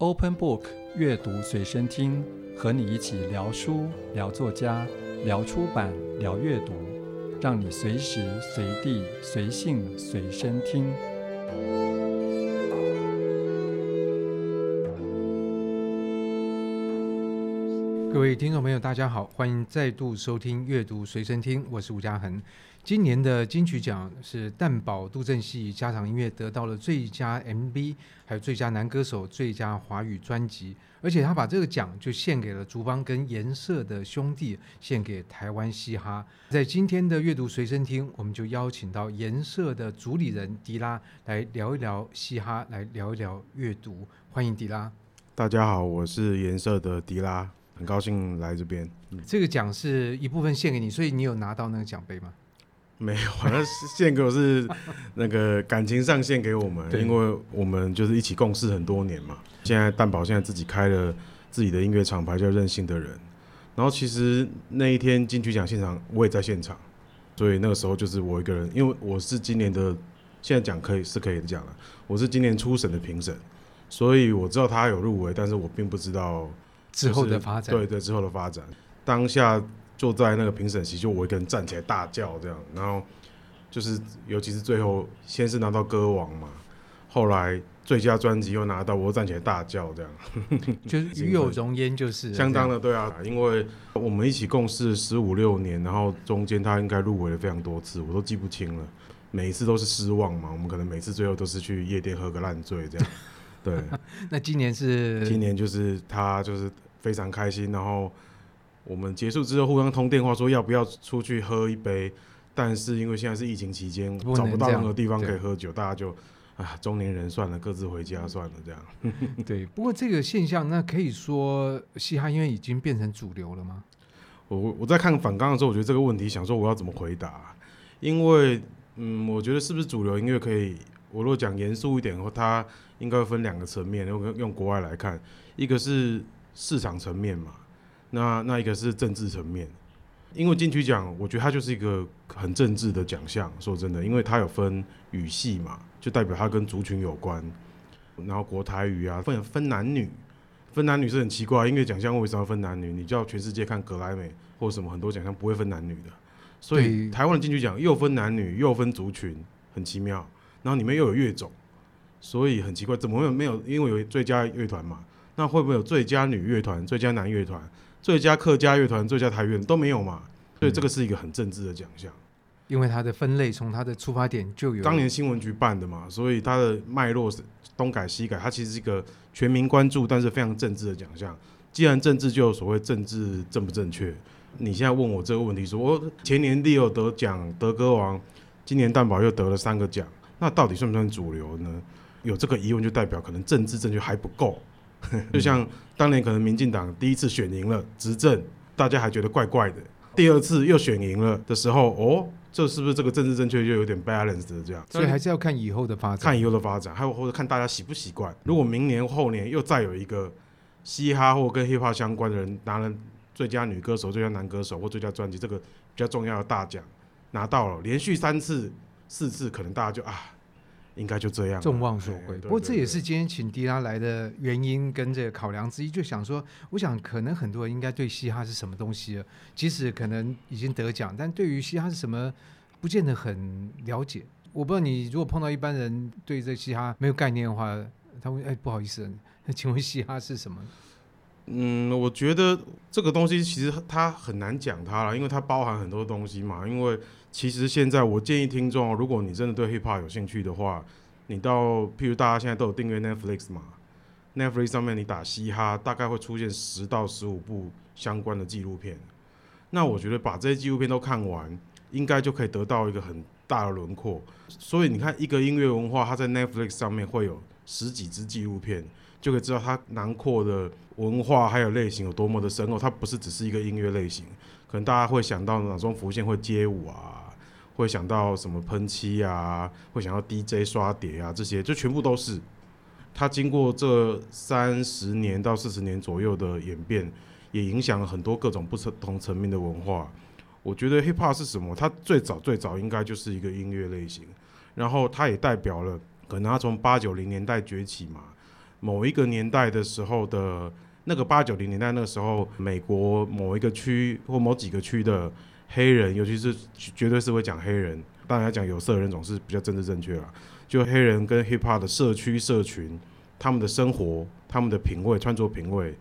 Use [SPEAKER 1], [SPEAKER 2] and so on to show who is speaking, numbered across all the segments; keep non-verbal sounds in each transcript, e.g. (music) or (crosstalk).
[SPEAKER 1] Open Book 阅读随身听，和你一起聊书、聊作家、聊出版、聊阅读，让你随时随地、随性随身听。
[SPEAKER 2] 各位听众朋友，大家好，欢迎再度收听《阅读随身听》，我是吴家恒。今年的金曲奖是蛋堡杜振熙家常音乐得到了最佳 MV，还有最佳男歌手、最佳华语专辑，而且他把这个奖就献给了竹邦跟颜色的兄弟，献给台湾嘻哈。在今天的阅读随身听，我们就邀请到颜色的主理人迪拉来聊一聊嘻哈，来聊一聊阅读。欢迎迪拉。
[SPEAKER 3] 大家好，我是颜色的迪拉，很高兴来这边。
[SPEAKER 2] 这个奖是一部分献给你，所以你有拿到那个奖杯吗？
[SPEAKER 3] 没有，那献给我是那个感情上献给我们，因为我们就是一起共事很多年嘛。现在蛋宝现在自己开了自己的音乐厂牌叫任性的人，然后其实那一天金曲奖现场我也在现场，所以那个时候就是我一个人，因为我是今年的现在讲可以是可以讲了，我是今年初审的评审，所以我知道他有入围，但是我并不知道
[SPEAKER 2] 之后的发展，
[SPEAKER 3] 对对之后的发展，当下。坐在那个评审席，就我一个人站起来大叫这样，然后就是尤其是最后，先是拿到歌王嘛，后来最佳专辑又拿到，我又站起来大叫这样，(laughs)
[SPEAKER 2] 就是与有荣焉，就是
[SPEAKER 3] 相当的对啊，因为我们一起共事十五六年，然后中间他应该入围了非常多次，我都记不清了，每一次都是失望嘛，我们可能每次最后都是去夜店喝个烂醉这样，对。(laughs)
[SPEAKER 2] 那今年是？
[SPEAKER 3] 今年就是他就是非常开心，然后。我们结束之后互相通电话，说要不要出去喝一杯，但是因为现在是疫情期间，找不到任何地方可以喝酒，大家就啊，中年人算了，各自回家算了，这样。
[SPEAKER 2] 对，不过这个现象，那可以说嘻哈音乐已经变成主流了吗？
[SPEAKER 3] 我我在看反刚的时候，我觉得这个问题，想说我要怎么回答？因为嗯，我觉得是不是主流音乐可以，我如果讲严肃一点的话，它应该分两个层面，用用国外来看，一个是市场层面嘛。那那一个是政治层面，因为金曲奖，我觉得它就是一个很政治的奖项。说真的，因为它有分语系嘛，就代表它跟族群有关。然后国台语啊，分分男女，分男女是很奇怪，音乐奖项为什么要分男女？你叫全世界看格莱美或者什么很多奖项不会分男女的，所以台湾的金曲奖又分男女又分族群，很奇妙。然后里面又有乐种，所以很奇怪，怎么会没有？因为有最佳乐团嘛，那会不会有最佳女乐团、最佳男乐团？最佳客家乐团、最佳台乐都没有嘛，所以这个是一个很政治的奖项，
[SPEAKER 2] 因为它的分类从它的出发点就有。
[SPEAKER 3] 当年新闻局办的嘛，所以它的脉络是东改西改，它其实是一个全民关注，但是非常政治的奖项。既然政治，就有所谓政治正不正确？你现在问我这个问题，说我前年 Leo 得奖得歌王，今年蛋堡又得了三个奖，那到底算不算主流呢？有这个疑问，就代表可能政治正确还不够。(laughs) 就像当年可能民进党第一次选赢了执政，大家还觉得怪怪的；第二次又选赢了的时候，哦，这是不是这个政治正确就有点 balance 的这样？
[SPEAKER 2] 所以还是要看以后的发展，
[SPEAKER 3] 看以后的发展，还有或者看大家习不习惯。如果明年后年又再有一个嘻哈或跟 hip hop 相关的人拿了最佳女歌手、最佳男歌手或最佳专辑这个比较重要的大奖拿到了，连续三次、四次，可能大家就啊。应该就这样，
[SPEAKER 2] 众望所归。不过这也是今天请迪拉来的原因跟这个考量之一，就想说，我想可能很多人应该对嘻哈是什么东西，即使可能已经得奖，但对于嘻哈是什么，不见得很了解。我不知道你如果碰到一般人对这嘻哈没有概念的话，他会哎不好意思，那请问嘻哈是什么？
[SPEAKER 3] 嗯，我觉得这个东西其实它很难讲它了，因为它包含很多东西嘛，因为。其实现在我建议听众，如果你真的对 hip hop 有兴趣的话，你到譬如大家现在都有订阅 Netflix 嘛，Netflix 上面你打嘻哈，大概会出现十到十五部相关的纪录片。那我觉得把这些纪录片都看完，应该就可以得到一个很大的轮廓。所以你看，一个音乐文化，它在 Netflix 上面会有十几支纪录片，就可以知道它囊括的文化还有类型有多么的深厚。它不是只是一个音乐类型。可能大家会想到脑中浮现会街舞啊，会想到什么喷漆啊，会想到 DJ 刷碟啊，这些就全部都是。它经过这三十年到四十年左右的演变，也影响了很多各种不同层面的文化。我觉得 hip hop 是什么？它最早最早应该就是一个音乐类型，然后它也代表了可能它从八九零年代崛起嘛，某一个年代的时候的那个八九零年代那个时候，美国某一个区或某几个区的黑人，尤其是绝对是会讲黑人，当然要讲有色人种是比较政治正确了。就黑人跟 hip hop 的社区社群，他们的生活、他们的品味、穿着品味，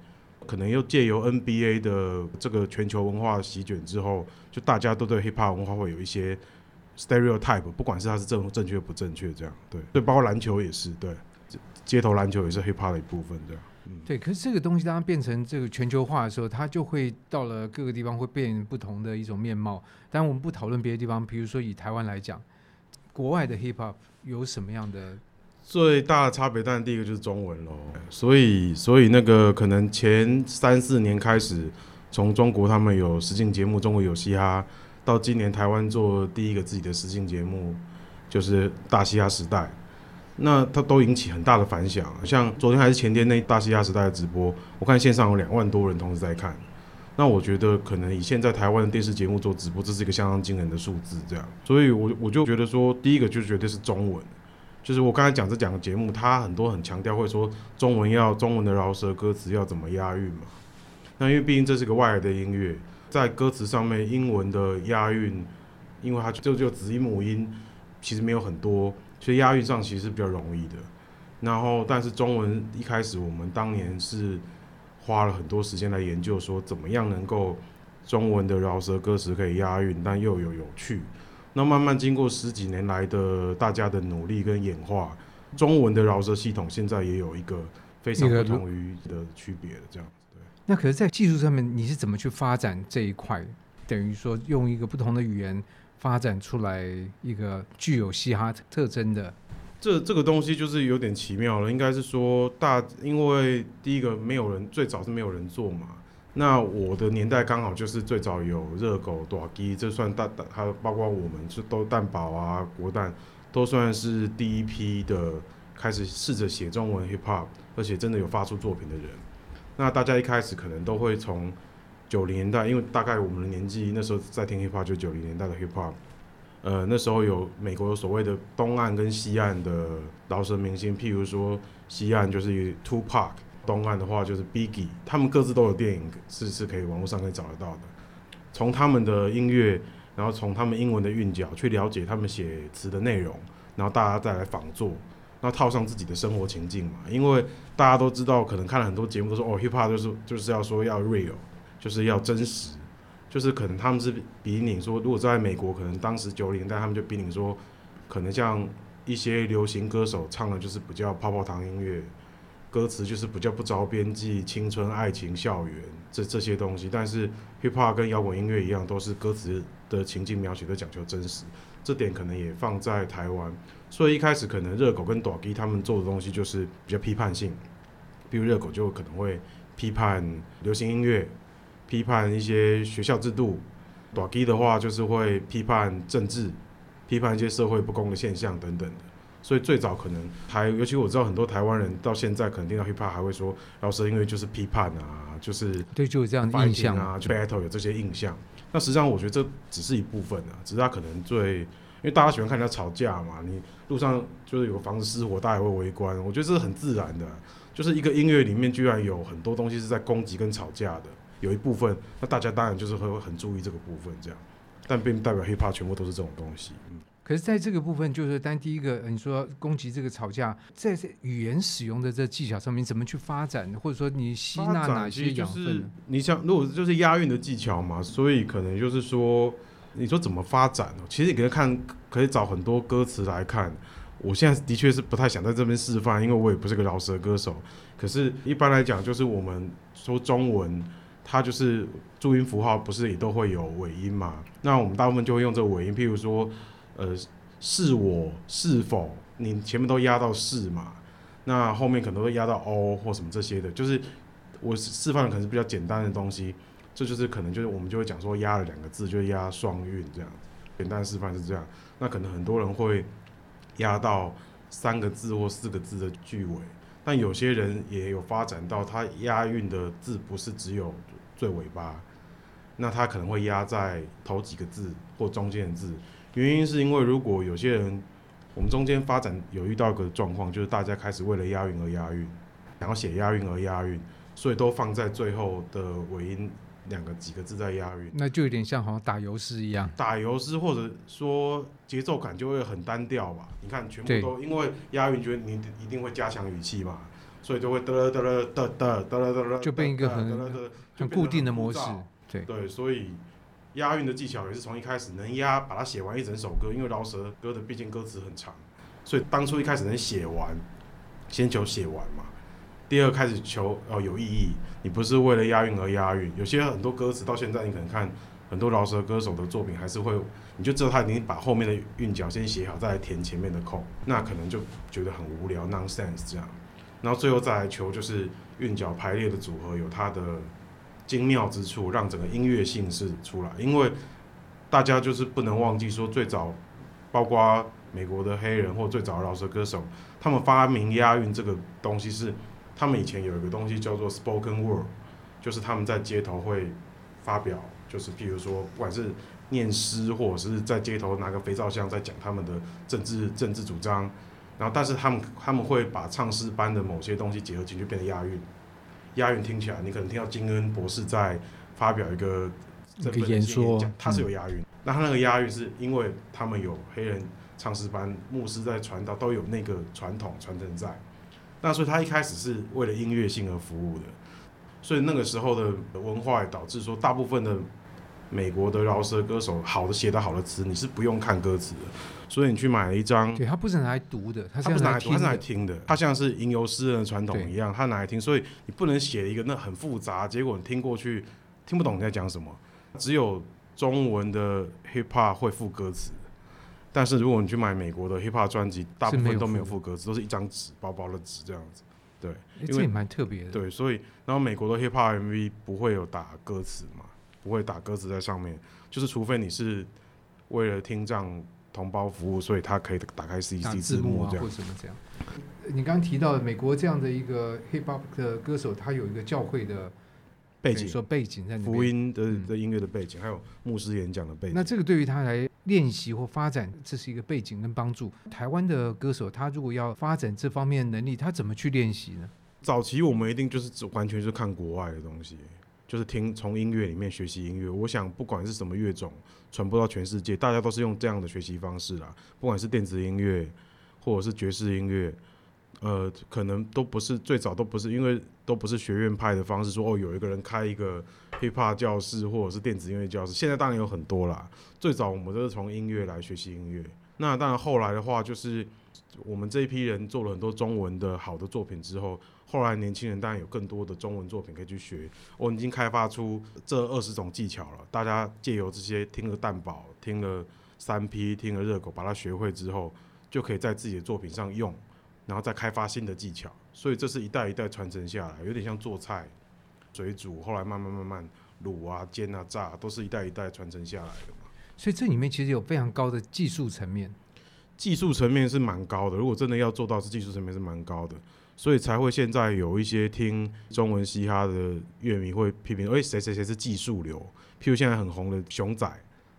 [SPEAKER 3] 可能又借由 NBA 的这个全球文化席卷之后，就大家都对 hip hop 文化会有一些 stereotype，不管是它是正正确不正确，这样对，对，包括篮球也是，对，街头篮球也是 hip hop 的一部分，这样。嗯、
[SPEAKER 2] 对，可是这个东西当它变成这个全球化的时候，它就会到了各个地方会变不同的一种面貌。当然，我们不讨论别的地方，比如说以台湾来讲。国外的 hip hop 有什么样的
[SPEAKER 3] 最大的差别？当然第一个就是中文喽。所以，所以那个可能前三四年开始，从中国他们有实境节目《中国有嘻哈》，到今年台湾做第一个自己的实境节目，就是《大嘻哈时代》，那它都引起很大的反响。像昨天还是前天那《大西亚时代》的直播，我看线上有两万多人同时在看。那我觉得可能以现在台湾的电视节目做直播，这是一个相当惊人的数字，这样，所以我我就觉得说，第一个就绝对是中文，就是我刚才讲这两个节目，它很多很强调会说中文要中文的饶舌歌词要怎么押韵嘛。那因为毕竟这是个外来的音乐，在歌词上面英文的押韵，因为它就就子音母音其实没有很多，所以押韵上其实是比较容易的。然后但是中文一开始我们当年是。花了很多时间来研究，说怎么样能够中文的饶舌歌词可以押韵，但又有有趣。那慢慢经过十几年来的大家的努力跟演化，中文的饶舌系统现在也有一个非常不同于的区别的这样子。对。
[SPEAKER 2] 那可是，在技术上面，你是怎么去发展这一块？等于说，用一个不同的语言发展出来一个具有嘻哈特征的。
[SPEAKER 3] 这这个东西就是有点奇妙了，应该是说大，因为第一个没有人，最早是没有人做嘛。那我的年代刚好就是最早有热狗、大支，这算大大，还有包括我们是都蛋堡啊、国蛋，都算是第一批的开始试着写中文 hip hop，而且真的有发出作品的人。那大家一开始可能都会从九零年代，因为大概我们的年纪那时候在听 hip hop 就九零年代的 hip hop。呃，那时候有美国有所谓的东岸跟西岸的饶舌明星，譬如说西岸就是 Tupac，东岸的话就是 Biggie，他们各自都有电影是是可以网络上可以找得到的。从他们的音乐，然后从他们英文的韵脚去了解他们写词的内容，然后大家再来仿作，那套上自己的生活情境嘛。因为大家都知道，可能看了很多节目都说哦，Hip Hop 就是就是要说要 real，就是要真实。就是可能他们是比你说，如果在美国，可能当时九零代他们就比你说，可能像一些流行歌手唱的就是比较泡泡糖音乐，歌词就是比较不着边际，青春爱情 (laughs) 校园这这些东西。但是 hip hop 跟摇滚音乐一样，都是歌词的情境描写都讲究真实，这点可能也放在台湾。所以一开始可能热狗跟大支他们做的东西就是比较批判性，比如热狗就可能会批判流行音乐。批判一些学校制度，大支的话就是会批判政治，批判一些社会不公的现象等等的。所以最早可能还，尤其我知道很多台湾人到现在可能听到 hip hop 还会说，饶舌音乐就是批判啊，就是
[SPEAKER 2] 对，就有这样的印象
[SPEAKER 3] 啊，就 battle 有这些印象。那实际上我觉得这只是一部分啊，只是他可能最，因为大家喜欢看人家吵架嘛，你路上就是有个房子失火，大家也会围观，我觉得这是很自然的，就是一个音乐里面居然有很多东西是在攻击跟吵架的。有一部分，那大家当然就是会很注意这个部分，这样，但并不代表 hip hop 全部都是这种东西。嗯，
[SPEAKER 2] 可是在这个部分，就是单第一个，你说攻击这个吵架，在这语言使用的这技巧上面，怎么去发展，或者说你吸纳哪些养分？
[SPEAKER 3] 你想，如果就是押韵的技巧嘛，所以可能就是说，你说怎么发展呢？其实你可以看，可以找很多歌词来看。我现在的确是不太想在这边示范，因为我也不是个饶舌歌手。可是，一般来讲，就是我们说中文。它就是注音符号，不是也都会有尾音嘛？那我们大部分就会用这个尾音，譬如说，呃，是我是否，你前面都压到是嘛？那后面可能会压到哦或什么这些的，就是我示范的可能是比较简单的东西，这就是可能就是我们就会讲说压了两个字就压双韵这样，简单示范是这样。那可能很多人会压到三个字或四个字的句尾，但有些人也有发展到他押韵的字不是只有。最尾巴，那他可能会压在头几个字或中间的字，原因是因为如果有些人，我们中间发展有遇到一个状况，就是大家开始为了押韵而押韵，想要写押韵而押韵，所以都放在最后的尾音两个几个字在押韵。
[SPEAKER 2] 那就有点像好像打油诗一样，
[SPEAKER 3] 打油诗或者说节奏感就会很单调吧？你看全部都因为押韵，觉得你一定会加强语气嘛，所以就会哒哒哒哒哒哒哒哒哒，
[SPEAKER 2] 就变一个很很固定的模式。对
[SPEAKER 3] 对，所以押韵的技巧也是从一开始能押，把它写完一整首歌，因为饶舌歌的毕竟歌词很长，所以当初一开始能写完，先求写完嘛。第二开始求哦有意义，你不是为了押韵而押韵。有些很多歌词到现在你可能看很多饶舌歌手的作品，还是会你就知道他已经把后面的韵脚先写好，再来填前面的空，那可能就觉得很无聊 nonsense 这样。然后最后再来求就是韵脚排列的组合有它的。精妙之处，让整个音乐性是出来。因为大家就是不能忘记说，最早包括美国的黑人或最早的饶舌歌手，他们发明押韵这个东西是，他们以前有一个东西叫做 spoken word，就是他们在街头会发表，就是譬如说，不管是念诗或者是在街头拿个肥皂箱在讲他们的政治政治主张，然后但是他们他们会把唱诗班的某些东西结合进去，变成押韵。押韵听起来，你可能听到金恩博士在发表一个这个演说，他是有押韵。嗯、那他那个押韵是因为他们有黑人唱诗班、牧师在传道，都有那个传统传承在。那所以他一开始是为了音乐性而服务的。所以那个时候的文化也导致说，大部分的美国的饶舌歌手，好的写的好的词，你是不用看歌词的。所以你去买了一张，
[SPEAKER 2] 对，他不是拿来读的，他是
[SPEAKER 3] 拿来
[SPEAKER 2] 听的，
[SPEAKER 3] 他是拿来听的，他像是吟游诗人的传统一样，他拿来听。所以你不能写一个那很复杂，结果你听过去听不懂你在讲什么。只有中文的 hip hop 会附歌词，但是如果你去买美国的 hip hop 专辑，大部分都没有附歌词，都是一张纸，薄薄的纸这样子。对，因
[SPEAKER 2] 为蛮特别的。
[SPEAKER 3] 对，所以然后美国的 hip hop MV 不会有打歌词嘛，不会打歌词在上面，就是除非你是为了听障。同胞服务，所以他可以打开 C C 字幕啊，
[SPEAKER 2] 或者什么这样。你刚刚提到美国这样的一个 hip hop 的歌手，他有一个教会的
[SPEAKER 3] 背景，
[SPEAKER 2] 说背景在
[SPEAKER 3] 福音的的音乐的背景，还有牧师演讲的背景。
[SPEAKER 2] 那这个对于他来练习或发展，这是一个背景跟帮助。台湾的歌手，他如果要发展这方面能力，他怎么去练习呢？
[SPEAKER 3] 早期我们一定就是完全是看国外的东西。就是听从音乐里面学习音乐，我想不管是什么乐种，传播到全世界，大家都是用这样的学习方式啦。不管是电子音乐，或者是爵士音乐，呃，可能都不是最早都不是，因为都不是学院派的方式，说哦有一个人开一个 hiphop 教室，或者是电子音乐教室。现在当然有很多啦，最早我们都是从音乐来学习音乐。那当然后来的话，就是我们这一批人做了很多中文的好的作品之后。后来年轻人当然有更多的中文作品可以去学，我已经开发出这二十种技巧了。大家借由这些听了蛋堡、听了三 P、听了热狗，把它学会之后，就可以在自己的作品上用，然后再开发新的技巧。所以这是一代一代传承下来，有点像做菜、水煮，后来慢慢慢慢卤啊、煎啊、炸，都是一代一代传承下来的嘛。
[SPEAKER 2] 所以这里面其实有非常高的技术层面，
[SPEAKER 3] 技术层面是蛮高的。如果真的要做到，是技术层面是蛮高的。所以才会现在有一些听中文嘻哈的乐迷会批评，哎，谁谁谁是技术流？譬如现在很红的熊仔，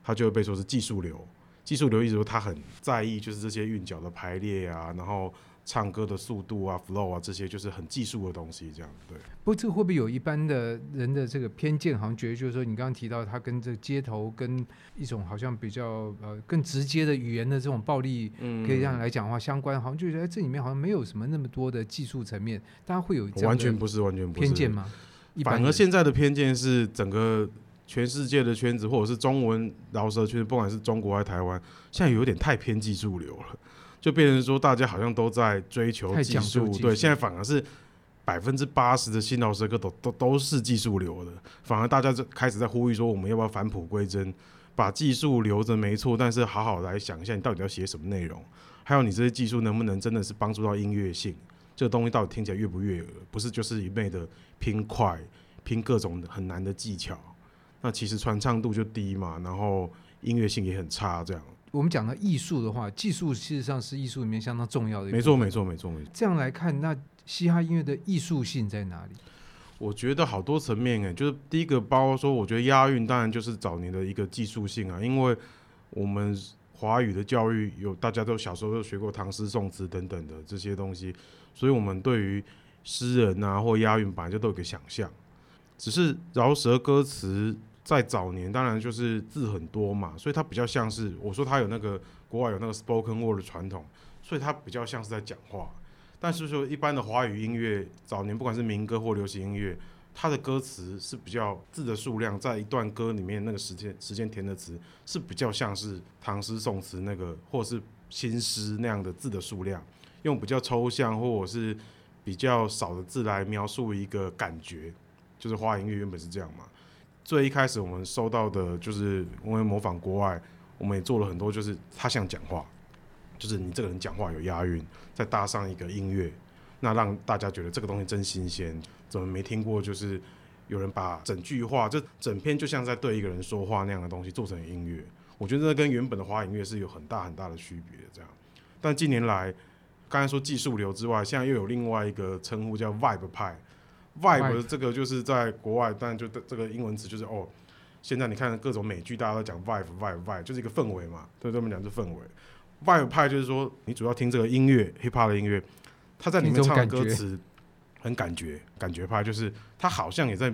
[SPEAKER 3] 他就会被说是技术流。技术流意思说他很在意，就是这些韵脚的排列啊，然后。唱歌的速度啊，flow 啊，这些就是很技术的东西，这样对。
[SPEAKER 2] 不过这个会不会有一般的人的这个偏见，好像觉得就是说，你刚刚提到他跟这个街头跟一种好像比较呃更直接的语言的这种暴力，嗯可以这样来讲的话相关，好像就觉得这里面好像没有什么那么多的技术层面，大家会有
[SPEAKER 3] 完全不是完全不是
[SPEAKER 2] 偏见吗？
[SPEAKER 3] 反而现在的偏见是整个全世界的圈子，或者是中文饶舌圈，不管是中国还是台湾，现在有点太偏技术流了。就变成说，大家好像都在追求技术，对，现在反而是百分之八十的新老师课都都都是技术流的，反而大家就开始在呼吁说，我们要不要返璞归真，把技术留着没错，但是好好来想一下，你到底要写什么内容，还有你这些技术能不能真的是帮助到音乐性，这个东西到底听起来悦不悦耳，不是就是一昧的拼快，拼各种很难的技巧，那其实传唱度就低嘛，然后音乐性也很差，这样。
[SPEAKER 2] 我们讲到艺术的话，技术事实上是艺术里面相当重要的。
[SPEAKER 3] 没错，没错，没错，没错。
[SPEAKER 2] 这样来看，那嘻哈音乐的艺术性在哪里？
[SPEAKER 3] 我觉得好多层面诶，就是第一个，包括说，我觉得押韵当然就是早年的一个技术性啊，因为我们华语的教育有大家都小时候都学过唐诗宋词等等的这些东西，所以我们对于诗人啊或押韵，本来就都有个想象。只是饶舌歌词在早年当然就是字很多嘛，所以它比较像是我说它有那个国外有那个 spoken word 的传统，所以它比较像是在讲话。但是说一般的华语音乐，早年不管是民歌或流行音乐，它的歌词是比较字的数量，在一段歌里面那个时间时间填的词是比较像是唐诗宋词那个或是新诗那样的字的数量，用比较抽象或者是比较少的字来描述一个感觉，就是华语音乐原本是这样嘛。最一开始我们收到的就是因为模仿国外，我们也做了很多，就是他像讲话，就是你这个人讲话有押韵，再搭上一个音乐。那让大家觉得这个东西真新鲜，怎么没听过？就是有人把整句话，就整篇就像在对一个人说话那样的东西做成音乐，我觉得这跟原本的华语音乐是有很大很大的区别。这样，但近年来，刚才说技术流之外，现在又有另外一个称呼叫 Vibe 派。Vibe 这个就是在国外，但就这个英文词就是哦，现在你看各种美剧，大家都讲 Vibe，Vibe，Vibe，就是一个氛围嘛。对他们讲是氛围。Vibe 派就是说，你主要听这个音乐，Hip Hop 的音乐。他在里面唱的歌词很感觉，感觉派就是他好像也在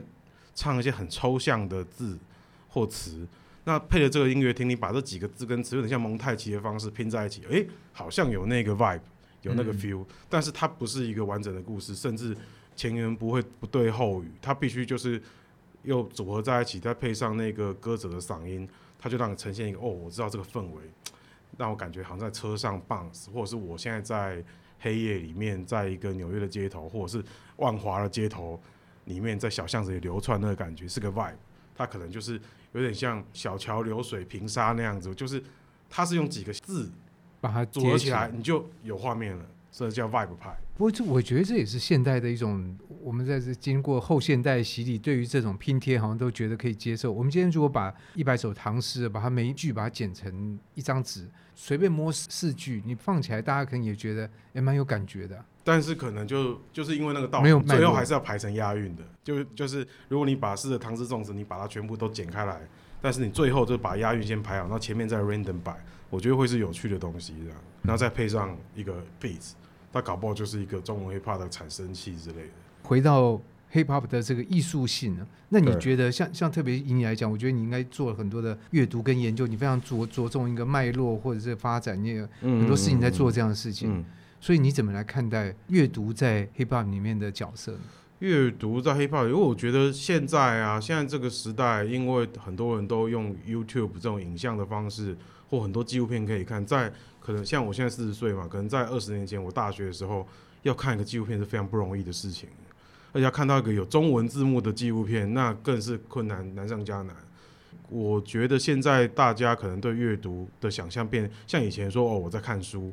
[SPEAKER 3] 唱一些很抽象的字或词，那配着这个音乐听，你把这几个字跟词有点像蒙太奇的方式拼在一起，诶、欸，好像有那个 vibe，有那个 feel，、嗯、但是它不是一个完整的故事，甚至前言不会不对后语，它必须就是又组合在一起，再配上那个歌者的嗓音，它就让你呈现一个哦，我知道这个氛围，(tsk) 让我感觉好像在车上 bounce，或者是我现在在。黑夜里面，在一个纽约的街头，或者是万华的街头里面，在小巷子里流窜，那个感觉是个 vibe。它可能就是有点像小桥流水、平沙那样子，就是它是用几个字把它组合起来，你就有画面了。这叫 vibe 派。
[SPEAKER 2] 不过这我觉得这也是现代的一种，我们在这经过后现代洗礼，对于这种拼贴好像都觉得可以接受。我们今天如果把一百首唐诗，把它每一句把它剪成一张纸，随便摸四句，你放起来，大家可能也觉得也蛮有感觉的。
[SPEAKER 3] 但是可能就就是因为那个道理，最后还是要排成押韵的。就就是如果你把诗的唐诗宋词，你把它全部都剪开来，但是你最后就把押韵先排好，然后前面再 random 摆，我觉得会是有趣的东西这样，然后再配上一个 beats。他搞不好就是一个中文 hip hop 的产生器之类的。
[SPEAKER 2] 回到 hip hop 的这个艺术性呢，那你觉得像像特别以你来讲，我觉得你应该做了很多的阅读跟研究，你非常着着重一个脉络或者是发展，你有很多事情在做这样的事情。嗯嗯嗯、所以你怎么来看待阅读在 hip hop 里面的角色呢？
[SPEAKER 3] 阅读在 hip hop，因为我觉得现在啊，现在这个时代，因为很多人都用 YouTube 这种影像的方式，或很多纪录片可以看，在可能像我现在四十岁嘛，可能在二十年前我大学的时候要看一个纪录片是非常不容易的事情，而且要看到一个有中文字幕的纪录片，那更是困难难上加难。我觉得现在大家可能对阅读的想象变像以前说哦，我在看书，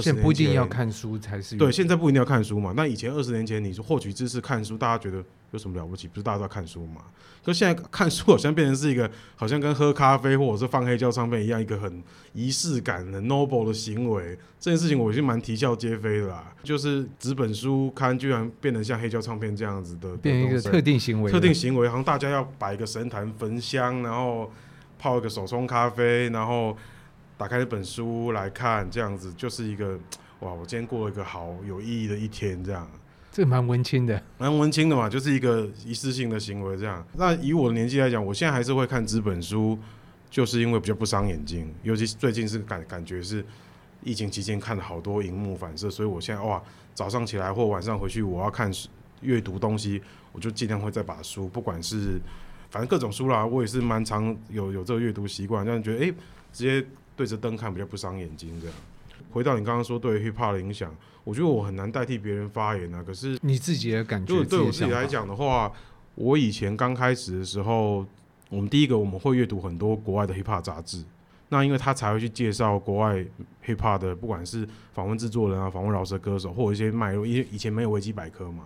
[SPEAKER 2] 现在不一定要看书才是
[SPEAKER 3] 对，现在不一定要看书嘛。那以前二十年前你说获取知识看书，大家觉得有什么了不起？不是大家都在看书嘛？可现在看书好像变成是一个，好像跟喝咖啡或者是放黑胶唱片一样，一个很仪式感、很 noble 的行为。这件事情我已经蛮啼笑皆非的啦。就是纸本书看居然变得像黑胶唱片这样子的，
[SPEAKER 2] 变成一个特定行为。
[SPEAKER 3] 特定行为，好像大家要摆一个神坛焚香，然后泡一个手冲咖啡，然后打开一本书来看，这样子就是一个。哇！我今天过了一个好有意义的一天，这样，
[SPEAKER 2] 这蛮文青的，
[SPEAKER 3] 蛮文青的嘛，就是一个一次性的行为，这样。那以我的年纪来讲，我现在还是会看纸本书，就是因为比较不伤眼睛，尤其最近是感感觉是疫情期间看了好多荧幕反射，所以我现在哇，早上起来或晚上回去，我要看阅读东西，我就尽量会再把书，不管是反正各种书啦，我也是蛮常有有这个阅读习惯，让人觉得哎、直接对着灯看比较不伤眼睛这样。回到你刚刚说对 hip hop 的影响，我觉得我很难代替别人发言啊。可是
[SPEAKER 2] 你自己的感觉，
[SPEAKER 3] 就对我自己来讲的话，我以前刚开始的时候，我们第一个我们会阅读很多国外的 hip hop 杂志，那因为他才会去介绍国外 hip hop 的，不管是访问制作人啊，访问饶舌歌手，或者一些脉络，因为以前没有维基百科嘛，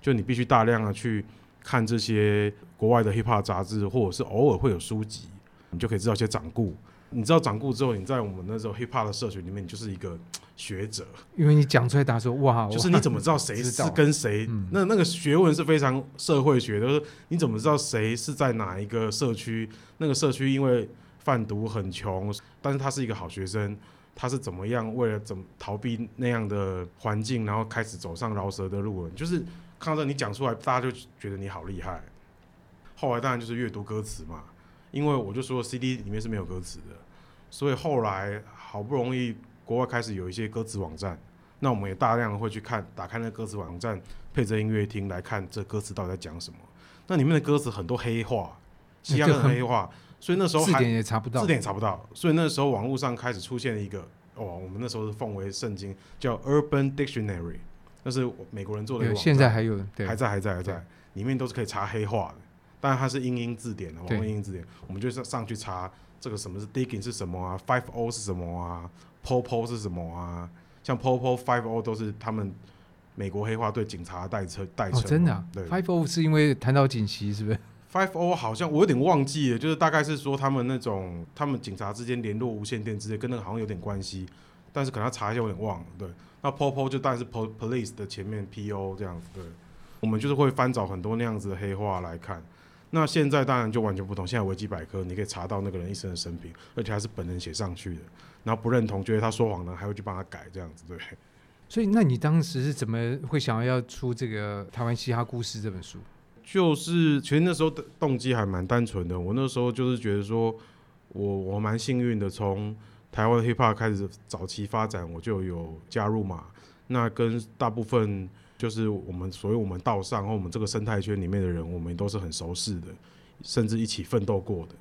[SPEAKER 3] 就你必须大量的去看这些国外的 hip hop 杂志，或者是偶尔会有书籍，你就可以知道一些掌故。你知道掌故之后，你在我们那时候 hip hop 的社群里面，你就是一个学者，
[SPEAKER 2] 因为你讲出来，大家说哇，
[SPEAKER 3] 就是你怎么知道 (laughs) 谁是跟谁？嗯、那那个学问是非常社会学的，就是你怎么知道谁是在哪一个社区？那个社区因为贩毒很穷，但是他是一个好学生，他是怎么样为了怎么逃避那样的环境，然后开始走上饶舌的路了。就是看到这你讲出来，大家就觉得你好厉害。后来当然就是阅读歌词嘛，因为我就说 CD 里面是没有歌词的，所以后来好不容易国外开始有一些歌词网站，那我们也大量的会去看，打开那个歌词网站，配着音乐听来看这歌词到底在讲什么。那里面的歌词很多黑话，西洋的黑话，所以那时候
[SPEAKER 2] 字典也查不到，
[SPEAKER 3] 字典也查不到，所以那时候网络上开始出现了一个，哦，我们那时候是奉为圣经，叫 Urban Dictionary，那是美国人做的一个网站，
[SPEAKER 2] 现在还有，对，
[SPEAKER 3] 还在还在还在，里面都是可以查黑话的。当然它是英英字典的，网络英英字典，我们就上上去查这个什么是 digging 是什么啊，five o 是什么啊，popo 是什么啊，像 popo five o 都是他们美国黑化对警察代称代称。哦，
[SPEAKER 2] 真的啊？
[SPEAKER 3] 对
[SPEAKER 2] ，five o 是因为谈到警旗是不是
[SPEAKER 3] ？five o 好像我有点忘记了，就是大概是说他们那种他们警察之间联络无线电之类，跟那个好像有点关系，但是可能要查一下，我有点忘了。对，那 popo 就当然是 police 的前面 po 这样子。对，我们就是会翻找很多那样子的黑话来看。那现在当然就完全不同。现在维基百科你可以查到那个人一生的生平，而且还是本人写上去的。然后不认同，觉得他说谎呢，还会去帮他改这样子，对。
[SPEAKER 2] 所以，那你当时是怎么会想要要出这个《台湾嘻哈故事》这本书？
[SPEAKER 3] 就是其实那时候的动机还蛮单纯的。我那时候就是觉得说，我我蛮幸运的，从台湾 hip hop 开始早期发展，我就有加入嘛。那跟大部分。就是我们所谓我们道上或我们这个生态圈里面的人，我们都是很熟识的，甚至一起奋斗过的。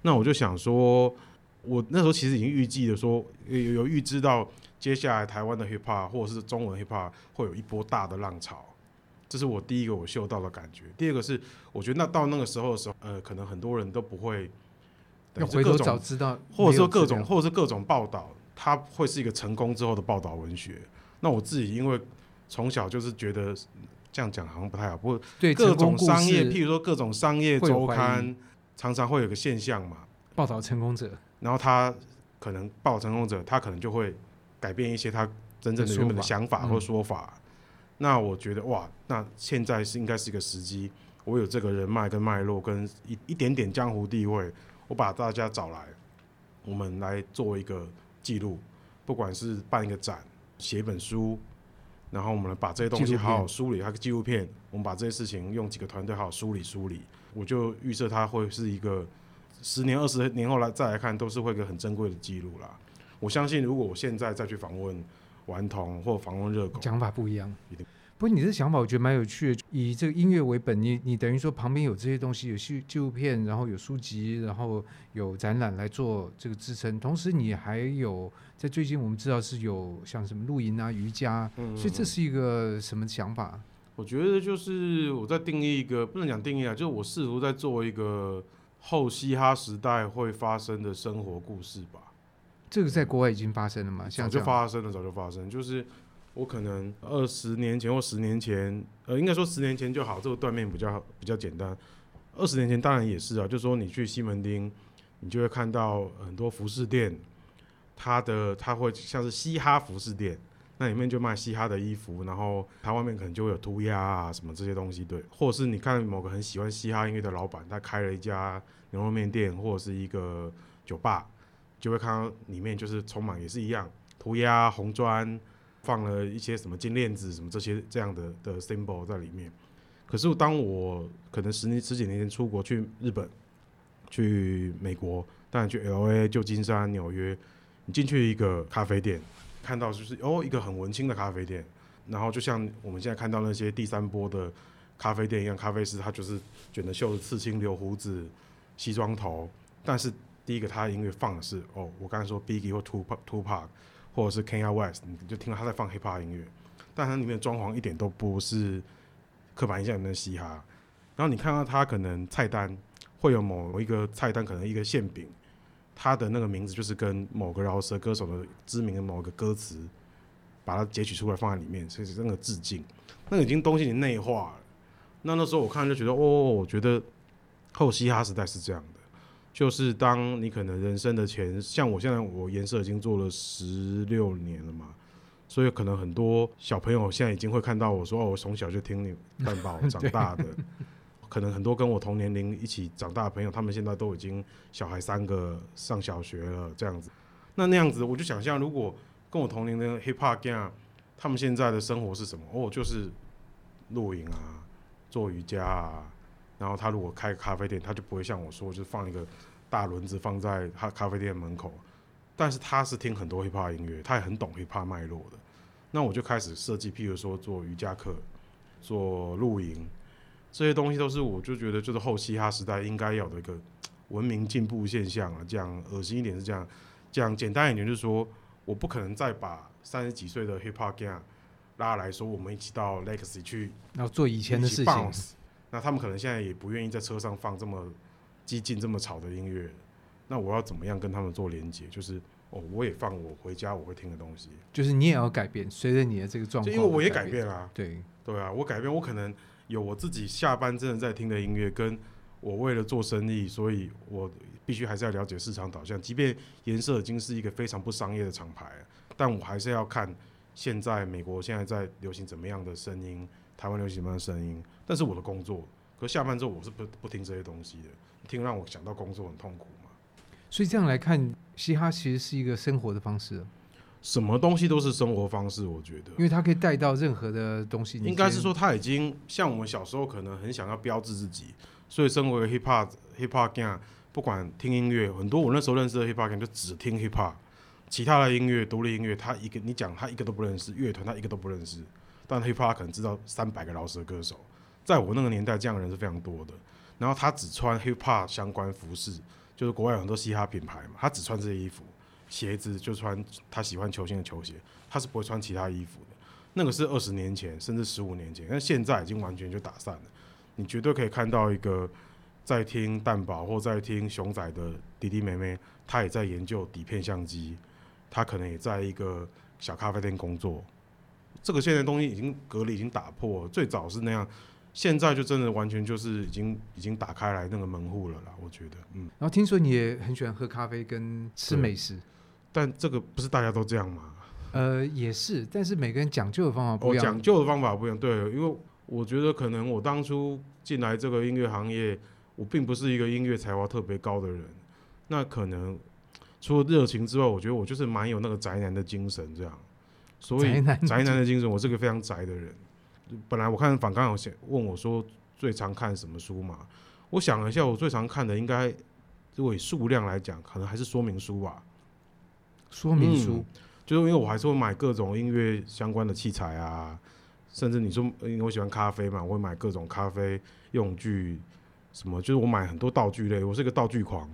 [SPEAKER 3] 那我就想说，我那时候其实已经预计了说，有有预知到接下来台湾的 hip hop 或者是中文 hip hop 会有一波大的浪潮，这是我第一个我嗅到的感觉。第二个是，我觉得那到那个时候的时候，呃，可能很多人都不会
[SPEAKER 2] 要回头早知道，
[SPEAKER 3] 或者说各种，或者是各种报道，它会是一个成功之后的报道文学。那我自己因为。从小就是觉得这样讲好像不太好，不过各种商业，譬如说各种商业周刊，常常会有个现象嘛，
[SPEAKER 2] 报道成功者，
[SPEAKER 3] 然后他可能报道成功者，他可能就会改变一些他真正的原本的想法或说法。那我觉得哇，那现在是应该是一个时机，我有这个人脉跟脉络跟一一点点江湖地位，我把大家找来，我们来做一个记录，不管是办一个展，写一本书。然后我们来把这些东西好好梳理，它个纪录片，我们把这些事情用几个团队好好梳理梳理。我就预测它会是一个十年、二十年后来再来看，都是会一个很珍贵的记录啦。我相信，如果我现在再去访问顽童或访问热狗，
[SPEAKER 2] 讲法不一样。不过你这想法我觉得蛮有趣的，以这个音乐为本，你你等于说旁边有这些东西，有纪纪录片，然后有书籍，然后有展览来做这个支撑，同时你还有在最近我们知道是有像什么露营啊、瑜伽，嗯，所以这是一个什么想法？
[SPEAKER 3] 我觉得就是我在定义一个，不能讲定义啊，就是我试图在做一个后嘻哈时代会发生的生活故事吧。
[SPEAKER 2] 这个在国外已经发生了吗？
[SPEAKER 3] 早就发生了，早就发生，就是。我可能二十年前或十年前，呃，应该说十年前就好，这个断面比较比较简单。二十年前当然也是啊，就是说你去西门町，你就会看到很多服饰店，它的它会像是嘻哈服饰店，那里面就卖嘻哈的衣服，然后它外面可能就会有涂鸦啊什么这些东西，对。或者是你看某个很喜欢嘻哈音乐的老板，他开了一家牛肉面店或者是一个酒吧，就会看到里面就是充满也是一样涂鸦红砖。放了一些什么金链子什么这些这样的的 symbol 在里面，可是当我可能十年十几年前出国去日本、去美国，当然去 LA、旧金山、纽约，你进去一个咖啡店，看到就是哦一个很文青的咖啡店，然后就像我们现在看到那些第三波的咖啡店一样，咖啡师他就是卷着袖子、刺青、留胡子、西装头，但是第一个他音乐放的是哦，我刚才说 Biggie 或 Tupac Tupac。或者是 Kanye West，你就听到他在放 hip hop 音乐，但它里面的装潢一点都不是刻板印象里面的嘻哈。然后你看到他可能菜单会有某一个菜单，可能一个馅饼，他的那个名字就是跟某个饶舌歌手的知名的某个歌词，把它截取出来放在里面，所以是那个致敬，那个已经东西已经内化了。那那时候我看就觉得，哦，我觉得后嘻哈时代是这样。就是当你可能人生的前，像我现在我颜色已经做了十六年了嘛，所以可能很多小朋友现在已经会看到我说哦，我从小就听你 (laughs) 蛋堡长大的，可能很多跟我同年龄一起长大的朋友，他们现在都已经小孩三个上小学了这样子，那那样子，我就想象，如果跟我同龄的 hip hop gang，他们现在的生活是什么？哦，就是露营啊，做瑜伽啊。然后他如果开咖啡店，他就不会像我说，就是放一个大轮子放在他咖啡店门口。但是他是听很多 hip hop 音乐，他也很懂 hip hop 脉络的。那我就开始设计，譬如说做瑜伽课、做露营，这些东西都是我就觉得就是后嘻哈时代应该有的一个文明进步现象啊。讲恶心一点是这样，讲简单一点就是说，我不可能再把三十几岁的 hip hop gang 拉来说，我们一起到 Legacy 去，
[SPEAKER 2] 然后做以前的事情。
[SPEAKER 3] 那他们可能现在也不愿意在车上放这么激进、这么吵的音乐。那我要怎么样跟他们做连接？就是。哦，我也放我回家我会听的东西，
[SPEAKER 2] 就是你也要改变，随着你的这个状况，
[SPEAKER 3] 因为我也改变了啊。
[SPEAKER 2] 对
[SPEAKER 3] 对啊，我改变，我可能有我自己下班真的在听的音乐，跟我为了做生意，所以我必须还是要了解市场导向。即便颜色已经是一个非常不商业的厂牌，但我还是要看现在美国现在在流行怎么样的声音，台湾流行什么样的声音。但是我的工作，可下班之后我是不不听这些东西的，听让我想到工作很痛苦嘛。
[SPEAKER 2] 所以这样来看，嘻哈其实是一个生活的方式。
[SPEAKER 3] 什么东西都是生活方式，我觉得，
[SPEAKER 2] 因为它可以带到任何的东西。
[SPEAKER 3] 应该是说，他已经像我们小时候可能很想要标志自己，所以身为 hip hop hip hop gang，不管听音乐，很多我那时候认识的 hip hop gang 就只听 hip hop，其他的音乐、独立音乐，他一个你讲他一个都不认识，乐团他一个都不认识，但 hip hop 可能知道三百个饶舌歌手，在我那个年代，这样的人是非常多的。然后他只穿 hip hop 相关服饰。就是国外有很多嘻哈品牌嘛，他只穿这些衣服，鞋子就穿他喜欢球星的球鞋，他是不会穿其他衣服的。那个是二十年前，甚至十五年前，但现在已经完全就打散了。你绝对可以看到一个在听蛋堡或在听熊仔的弟弟妹妹，他也在研究底片相机，他可能也在一个小咖啡店工作。这个现在东西已经隔离，已经打破了。最早是那样。现在就真的完全就是已经已经打开来那个门户了啦，我觉得，嗯。
[SPEAKER 2] 然后听说你也很喜欢喝咖啡跟吃美食，
[SPEAKER 3] 但这个不是大家都这样吗？
[SPEAKER 2] 呃，也是，但是每个人讲究的方法不一样。
[SPEAKER 3] 讲究的方法不一样，对，因为我觉得可能我当初进来这个音乐行业，我并不是一个音乐才华特别高的人，那可能除了热情之外，我觉得我就是蛮有那个宅男的精神，这样。所以宅男的精神，我是个非常宅的人。本来我看反刚有写问我说最常看什么书嘛？我想了一下，我最常看的应该如果以数量来讲，可能还是说明书吧。
[SPEAKER 2] 说明书、嗯，
[SPEAKER 3] 就是因为我还是会买各种音乐相关的器材啊，甚至你说因为我喜欢咖啡嘛，我会买各种咖啡用具，什么就是我买很多道具类，我是个道具狂，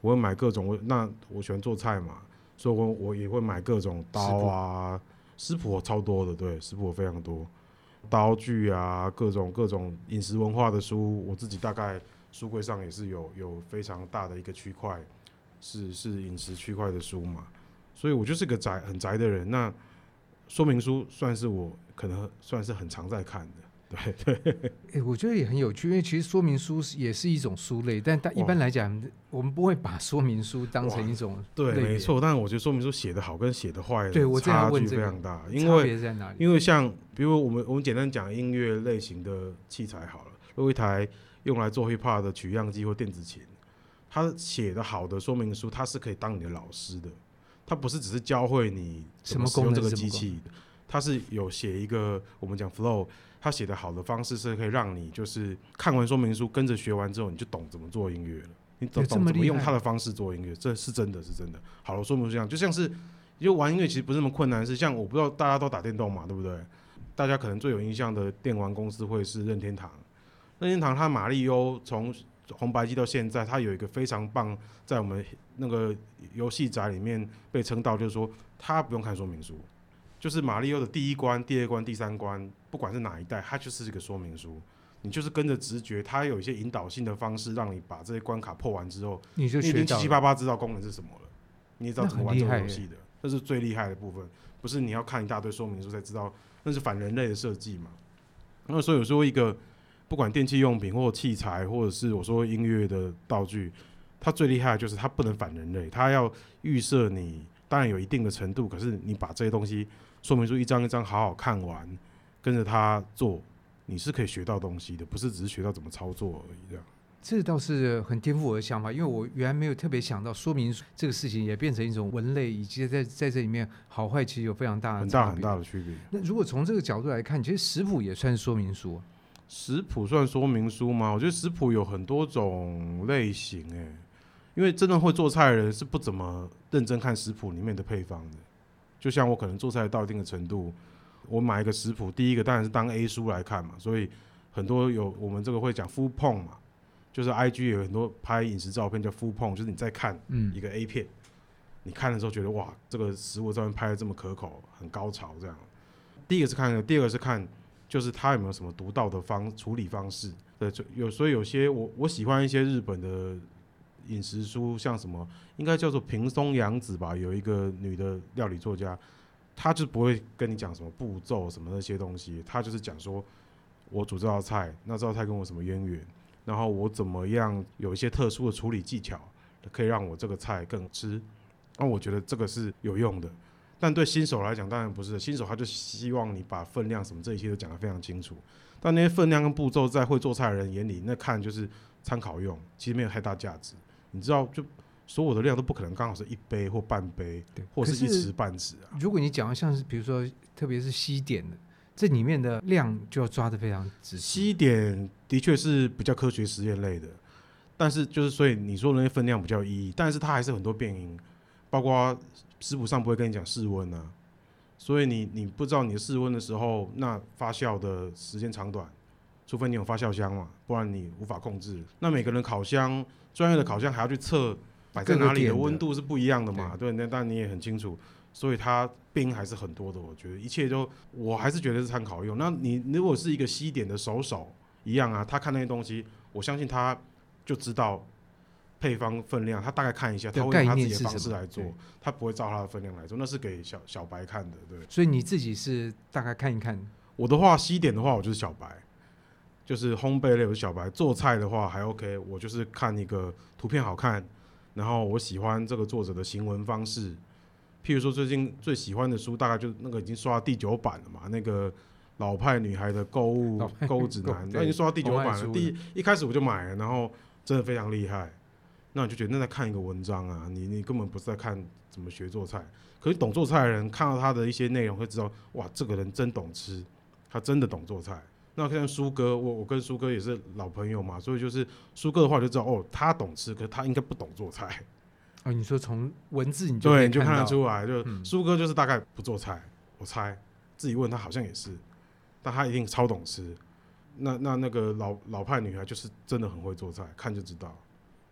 [SPEAKER 3] 我会买各种。我那我喜欢做菜嘛，所以我我也会买各种刀啊，食谱超多的，对，食谱非常多。刀具啊，各种各种饮食文化的书，我自己大概书柜上也是有有非常大的一个区块，是是饮食区块的书嘛，所以我就是个宅很宅的人。那说明书算是我可能算是很常在看的。对对，哎、
[SPEAKER 2] 欸，我觉得也很有趣，因为其实说明书也是一种书类，但但一般来讲，我们不会把说明书当成一种
[SPEAKER 3] 对，没错。但是我觉得说明书写的好跟写的坏，
[SPEAKER 2] 对我
[SPEAKER 3] 差距非常大，因为因为像比如我们我们简单讲音乐类型的器材好了，如果一台用来做 hiphop 的取样机或电子琴，它写的好的说明书，它是可以当你的老师的，它不是只是教会你怎么使用这个机器，它是有写一个我们讲 flow。他写的好的方式是可以让你就是看完说明书，跟着学完之后，你就懂怎么做音乐了。你懂懂怎么用他的方式做音乐，这是真的是真的。好了，说明书这样，就像是因为玩音乐其实不是那么困难，是像我不知道大家都打电动嘛，对不对？大家可能最有印象的电玩公司会是任天堂。任天堂它马里欧从红白机到现在，它有一个非常棒，在我们那个游戏宅里面被称道，就是说它不用看说明书。就是马里奥的第一关、第二关、第三关，不管是哪一代，它就是一个说明书。你就是跟着直觉，它有一些引导性的方式，让你把这些关卡破完之后，你就已经七七八八知道功能是什么了，你也知道怎么玩这个游戏的。这是最厉害的部分，不是你要看一大堆说明书才知道，那是反人类的设计嘛。那所以有时候一个不管电器用品或器材，或者是我说音乐的道具，它最厉害的就是它不能反人类，它要预设你，当然有一定的程度，可是你把这些东西。说明书一张一张好好看完，跟着他做，你是可以学到东西的，不是只是学到怎么操作而已。这样，
[SPEAKER 2] 这倒是很颠覆我的想法，因为我原来没有特别想到说明书这个事情也变成一种文类，以及在在这里面好坏其实有非常大的
[SPEAKER 3] 很大很大的区别。
[SPEAKER 2] 那如果从这个角度来看，其实食谱也算是说明书。
[SPEAKER 3] 食谱算说明书吗？我觉得食谱有很多种类型诶，因为真的会做菜的人是不怎么认真看食谱里面的配方的。就像我可能做菜到一定的程度，我买一个食谱，第一个当然是当 A 书来看嘛。所以很多有我们这个会讲 food porn 嘛，就是 IG 有很多拍饮食照片叫 food porn，就是你在看一个 A 片，嗯、你看的时候觉得哇，这个食物照片拍的这么可口，很高潮这样。第一个是看，第二个是看。就是它有没有什么独到的方处理方式？对，就有所以有些我我喜欢一些日本的饮食书，像什么应该叫做平松洋子吧，有一个女的料理作家，她就不会跟你讲什么步骤什么那些东西，她就是讲说我煮这道菜，那这道菜跟我什么渊源，然后我怎么样有一些特殊的处理技巧，可以让我这个菜更吃，那我觉得这个是有用的。但对新手来讲，当然不是。新手他就希望你把分量什么这一些都讲得非常清楚。但那些分量跟步骤，在会做菜的人眼里，那看就是参考用，其实没有太大价值。你知道，就所有的量都不可能刚好是一杯或半杯，对，或是一匙半匙啊。
[SPEAKER 2] 如果你讲的像是比如说，特别是西点的，这里面的量就要抓的非常仔细。
[SPEAKER 3] 西点的确是比较科学实验类的，但是就是所以你说的那些分量比较有意义，但是它还是很多变因，包括。食谱上不会跟你讲室温啊，所以你你不知道你的室温的时候，那发酵的时间长短，除非你有发酵箱嘛，不然你无法控制。那每个人烤箱，专业的烤箱还要去测摆在哪里的温度是不一样的嘛？对，那但你也很清楚，所以它冰还是很多的。我觉得一切都，我还是觉得是参考用。那你如果是一个西点的手手一样啊，他看那些东西，我相信他就知道。配方分量，他大概看一下，他会用他自己的方式来做，他不会照他的分量来做，那是给小小白看的，对。
[SPEAKER 2] 所以你自己是大概看一看。
[SPEAKER 3] 我的话，西点的话，我就是小白，就是烘焙类我是小白。做菜的话还 OK，我就是看一个图片好看，然后我喜欢这个作者的行文方式。譬如说，最近最喜欢的书，大概就那个已经刷到第九版了嘛，那个老派女孩的购物购物指南，那已经刷到第九版了。第一一开始我就买了，然后真的非常厉害。那你就觉得那在看一个文章啊，你你根本不是在看怎么学做菜。可是懂做菜的人看到他的一些内容，会知道哇，这个人真懂吃，他真的懂做菜。那像苏哥，我我跟苏哥也是老朋友嘛，所以就是苏哥的话就知道哦，他懂吃，可是他应该不懂做菜。
[SPEAKER 2] 哦，你说从文字你就
[SPEAKER 3] 对，你就看得出来，就苏哥就是大概不做菜，我猜自己问他好像也是，但他一定超懂吃。那那那个老老派女孩就是真的很会做菜，看就知道。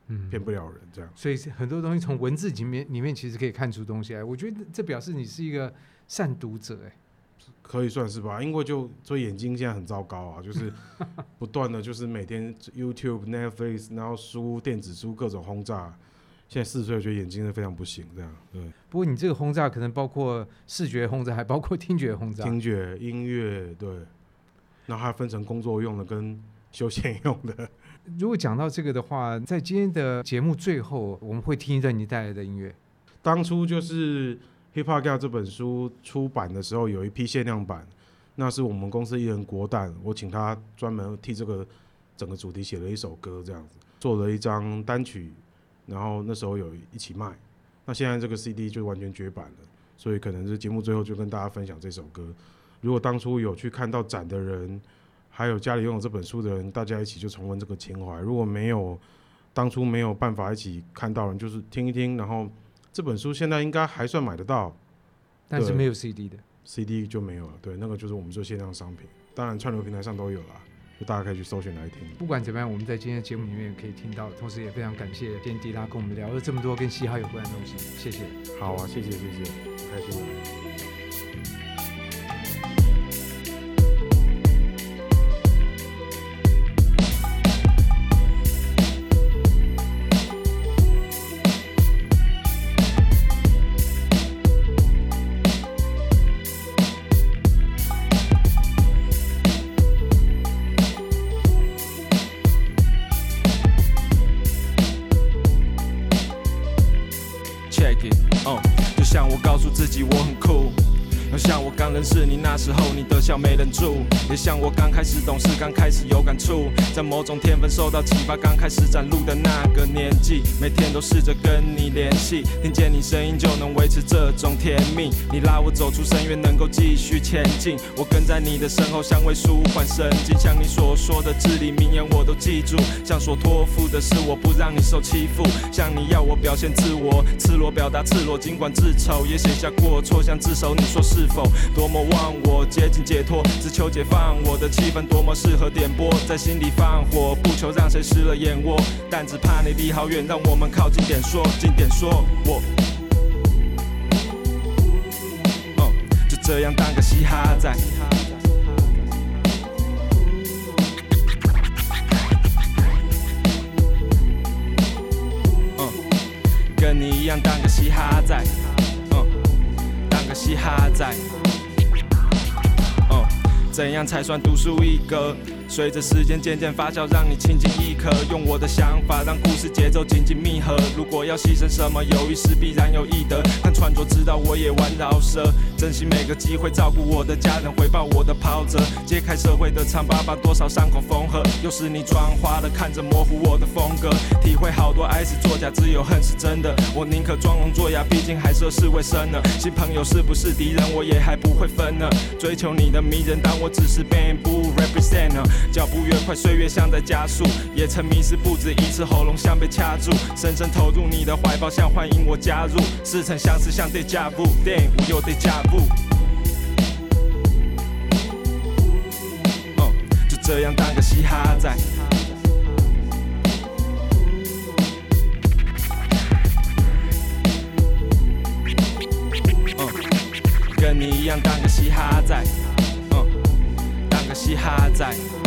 [SPEAKER 3] 嗯，骗不了人这样，
[SPEAKER 2] 所以很多东西从文字里面里面其实可以看出东西来。我觉得这表示你是一个善读者，哎，
[SPEAKER 3] 可以算是吧。因为就所以眼睛现在很糟糕啊，就是 (laughs) 不断的就是每天 YouTube、Netflix，然后书、电子书各种轰炸。现在四十岁，我觉得眼睛是非常不行这样。对，
[SPEAKER 2] 不过你这个轰炸可能包括视觉轰炸，还包括听觉轰炸。
[SPEAKER 3] 听觉、音乐，对，然后还分成工作用的跟休闲用的。(laughs)
[SPEAKER 2] 如果讲到这个的话，在今天的节目最后，我们会听一段你带来的音乐。
[SPEAKER 3] 当初就是《Hip Hop Girl》这本书出版的时候，有一批限量版，那是我们公司艺人国蛋，我请他专门替这个整个主题写了一首歌，这样子做了一张单曲，然后那时候有一起卖。那现在这个 CD 就完全绝版了，所以可能是节目最后就跟大家分享这首歌。如果当初有去看到展的人，还有家里拥有这本书的人，大家一起就重温这个情怀。如果没有当初没有办法一起看到人，就是听一听。然后这本书现在应该还算买得到，
[SPEAKER 2] 但是没有 CD 的
[SPEAKER 3] ，CD 就没有了。对，那个就是我们做限量商品。当然串流平台上都有了，就大家可以去搜寻来听。
[SPEAKER 2] 不管怎么样，我们在今天的节目里面也可以听到。同时也非常感谢今天迪拉跟我们聊了这么多跟嘻哈有关的东西，谢谢。
[SPEAKER 3] 好啊，谢谢谢谢，开心。
[SPEAKER 4] you want 刚认识你那时候，你的笑没忍住，也像我刚开始懂事，刚开始有感触，在某种天分受到启发，刚开始展露的那个年纪，每天都试着跟你联系，听见你声音就能维持这种甜蜜。你拉我走出深渊，能够继续前进，我跟在你的身后，相为舒缓神经。像你所说的至理名言，我都记住。像所托付的事，我不让你受欺负。像你要我表现自我，赤裸表达赤裸，尽管自丑，也写下过错，像自首。你说是否？多么忘我，接近解脱，只求解放。我的气氛多么适合点播，在心里放火，不求让谁失了眼窝，但只怕你离好远，让我们靠近点说，近点说，我。就这样当个嘻哈仔。嗯，跟你一样当个嘻哈仔。嗯，当个嘻哈仔。怎样才算独树一格？随着时间渐渐发酵，让你轻轻一刻，用我的想法让故事节奏紧紧密合。如果要牺牲什么，有一时必然有一得。看穿着知道我也玩饶舌，珍惜每个机会照顾我的家人，回报我的袍泽，揭开社会的疮疤，把多少伤口缝合。又是你妆花了，看着模糊我的风格，体会好多爱是作假，只有恨是真的。我宁可装聋作哑，毕竟还涉世未深呢。新朋友是不是敌人，我也还不会分呢。追求你的迷人，但我我只是 bamboo represent。脚步越快，岁月像在加速。也曾迷失不止一次，喉咙像被掐住。深深投入你的怀抱，像欢迎我加入。似曾相识，像 déjà vu，电影无忧 déjà vu。哦，就这样当个嘻哈仔。哦，跟你一样当个嘻哈仔。嘻哈在。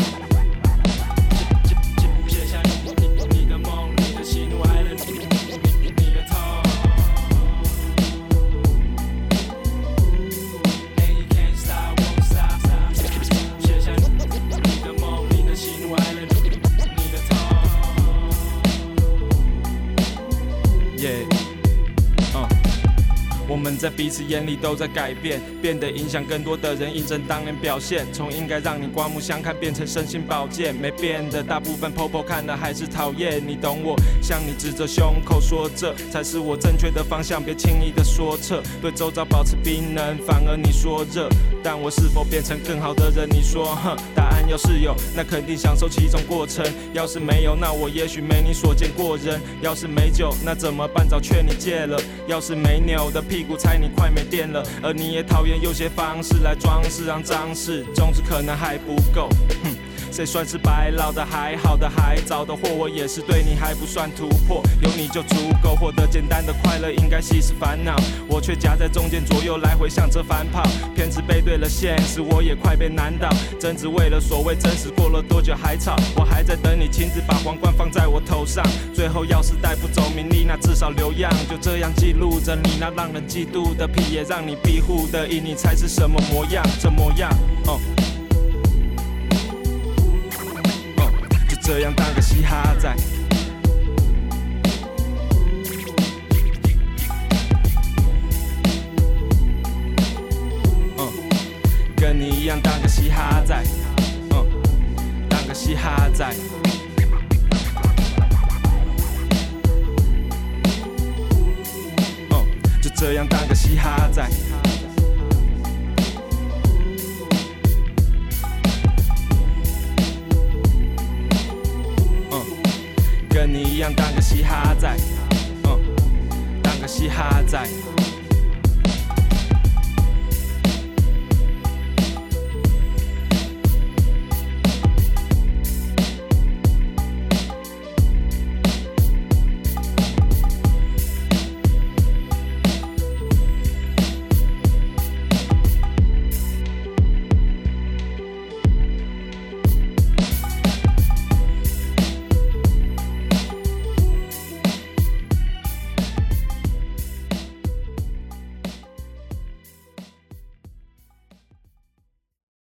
[SPEAKER 4] 在彼此眼里都在改变，变得影响更多的人，印证当年表现。从应该让你刮目相看，变成身心保健，没变的大部分 popo 看了还是讨厌。你懂我，向你指着胸口说，这才是我正确的方向，别轻易的说撤。对周遭保持冰冷，反而你说热，但我是否变成更好的人？你说，哼，要是有，那肯定享受其中过程；要是没有，那我也许没你所见过人。要是没酒，那怎么办？早劝你戒了。要是没扭的屁股。猜你快没电了，而你也讨厌用些方式来装饰，让脏事总之可能还不够。哼，谁算是白老的？还好的，还早的货，我也是对你还不算突破。有你就足够，获得简单的快乐，应该稀释烦恼。我却夹在中间，左右来回像车反跑，偏执背对了现实，我也快被难倒。争执为了所谓真实，过了多久还吵？我还在等你亲自把皇冠放在我头上。最后要是带不走名利，那至少留样，就这样记录着你那让人嫉妒的屁，也让你庇护的以你才是什么模样？这模样，哦，嘻哈在，